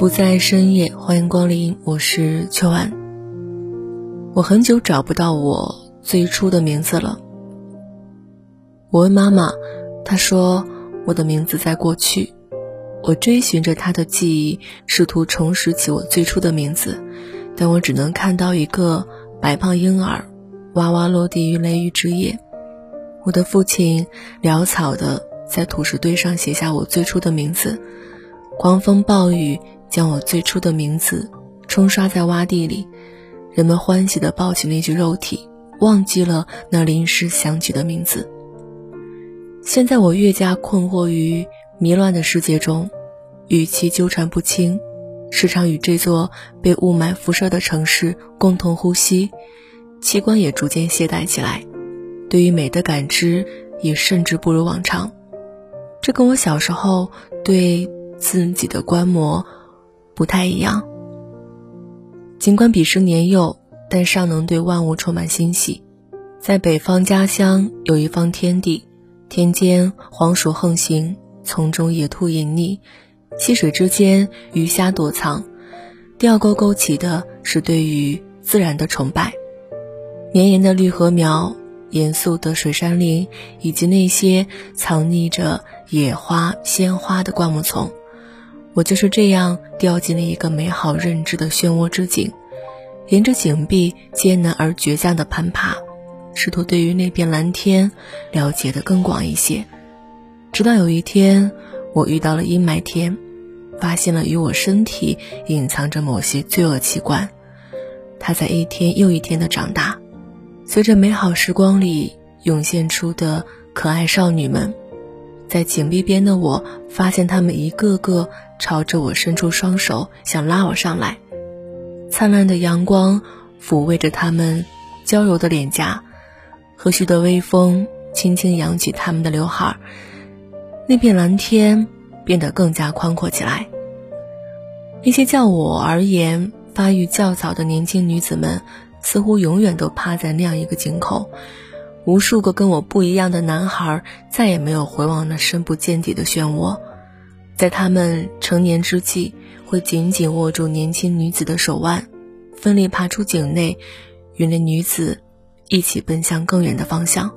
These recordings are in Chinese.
不在深夜，欢迎光临，我是秋晚。我很久找不到我最初的名字了。我问妈妈，她说我的名字在过去。我追寻着她的记忆，试图重拾起我最初的名字，但我只能看到一个白胖婴儿，哇哇落地于雷雨之夜。我的父亲潦草的在土石堆上写下我最初的名字，狂风暴雨。将我最初的名字冲刷在洼地里，人们欢喜地抱起那具肉体，忘记了那临时想起的名字。现在我越加困惑于迷乱的世界中，与其纠缠不清，时常与这座被雾霾辐射的城市共同呼吸，器官也逐渐懈怠起来，对于美的感知也甚至不如往常。这跟我小时候对自己的观摩。不太一样。尽管彼时年幼，但尚能对万物充满欣喜。在北方家乡有一方天地，田间黄鼠横行，丛中野兔隐匿，溪水之间鱼虾躲藏。钓钩勾起的是对于自然的崇拜。绵延的绿禾苗，严肃的水杉林，以及那些藏匿着野花鲜花的灌木丛。我就是这样掉进了一个美好认知的漩涡之井，沿着井壁艰难而倔强的攀爬，试图对于那片蓝天了解的更广一些。直到有一天，我遇到了阴霾天，发现了与我身体隐藏着某些罪恶器官，它在一天又一天的长大，随着美好时光里涌现出的可爱少女们。在井壁边的我，发现他们一个个朝着我伸出双手，想拉我上来。灿烂的阳光抚慰着他们娇柔的脸颊，和煦的微风轻轻扬起他们的刘海儿。那片蓝天变得更加宽阔起来。那些叫我而言发育较早的年轻女子们，似乎永远都趴在那样一个井口。无数个跟我不一样的男孩再也没有回望那深不见底的漩涡，在他们成年之际，会紧紧握住年轻女子的手腕，奋力爬出井内，与那女子一起奔向更远的方向。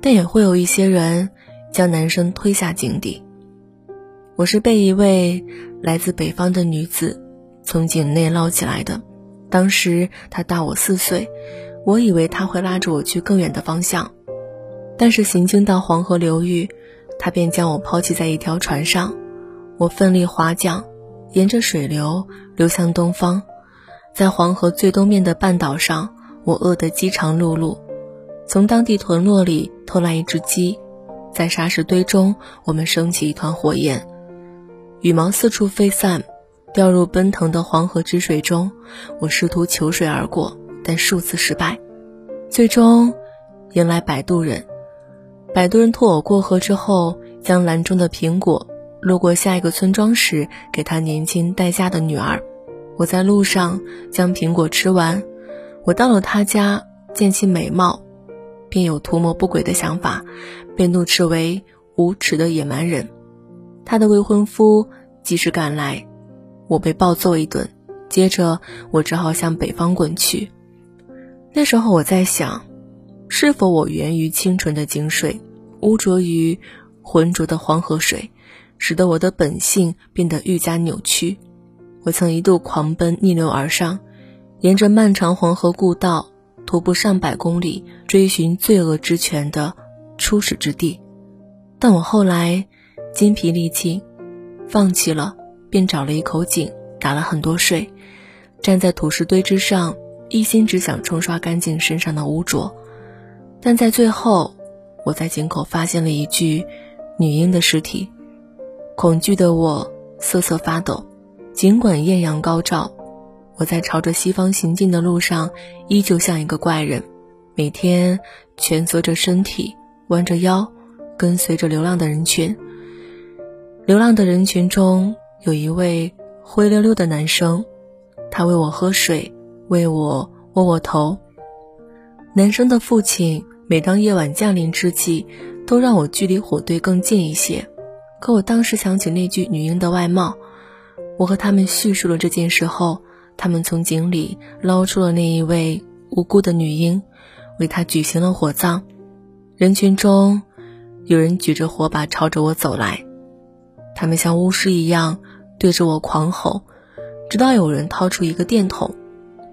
但也会有一些人将男生推下井底。我是被一位来自北方的女子从井内捞起来的，当时她大我四岁。我以为他会拉着我去更远的方向，但是行经到黄河流域，他便将我抛弃在一条船上。我奋力划桨，沿着水流流向东方。在黄河最东面的半岛上，我饿得饥肠辘辘，从当地屯落里偷来一只鸡，在沙石堆中，我们升起一团火焰，羽毛四处飞散，掉入奔腾的黄河之水中。我试图求水而过。但数次失败，最终迎来摆渡人。摆渡人托我过河之后，将篮中的苹果路过下一个村庄时给他年轻待嫁的女儿。我在路上将苹果吃完，我到了他家，见其美貌，便有图谋不轨的想法，被怒斥为无耻的野蛮人。他的未婚夫及时赶来，我被暴揍一顿，接着我只好向北方滚去。那时候我在想，是否我源于清纯的井水，污浊于浑浊的黄河水，使得我的本性变得愈加扭曲。我曾一度狂奔逆流而上，沿着漫长黄河故道徒步上百公里，追寻罪恶之泉的初始之地。但我后来筋疲力尽，放弃了，便找了一口井，打了很多水，站在土石堆之上。一心只想冲刷干净身上的污浊，但在最后，我在井口发现了一具女婴的尸体，恐惧的我瑟瑟发抖。尽管艳阳高照，我在朝着西方行进的路上，依旧像一个怪人，每天蜷缩着身体，弯着腰，跟随着流浪的人群。流浪的人群中有一位灰溜溜的男生，他喂我喝水，为我窝窝头。男生的父亲每当夜晚降临之际，都让我距离火堆更近一些。可我当时想起那具女婴的外貌。我和他们叙述了这件事后，他们从井里捞出了那一位无辜的女婴，为她举行了火葬。人群中，有人举着火把朝着我走来，他们像巫师一样对着我狂吼，直到有人掏出一个电筒，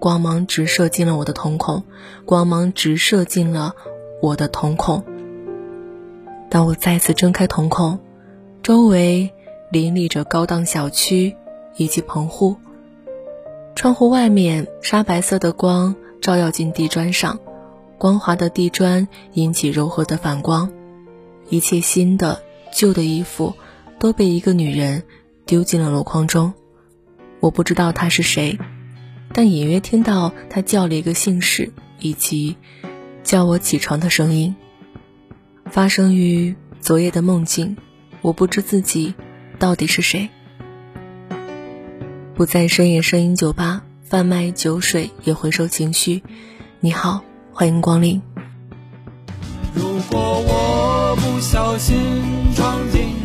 光芒直射进了我的瞳孔，光芒直射进了我的瞳孔。当我再次睁开瞳孔，周围林立着高档小区。以及棚户，窗户外面沙白色的光照耀进地砖上，光滑的地砖引起柔和的反光。一切新的、旧的衣服都被一个女人丢进了箩筐中。我不知道她是谁，但隐约听到他叫了一个姓氏以及叫我起床的声音。发生于昨夜的梦境，我不知自己到底是谁。不在深夜声音酒吧贩卖酒水，也回收情绪。你好，欢迎光临。如果我不小心闯进。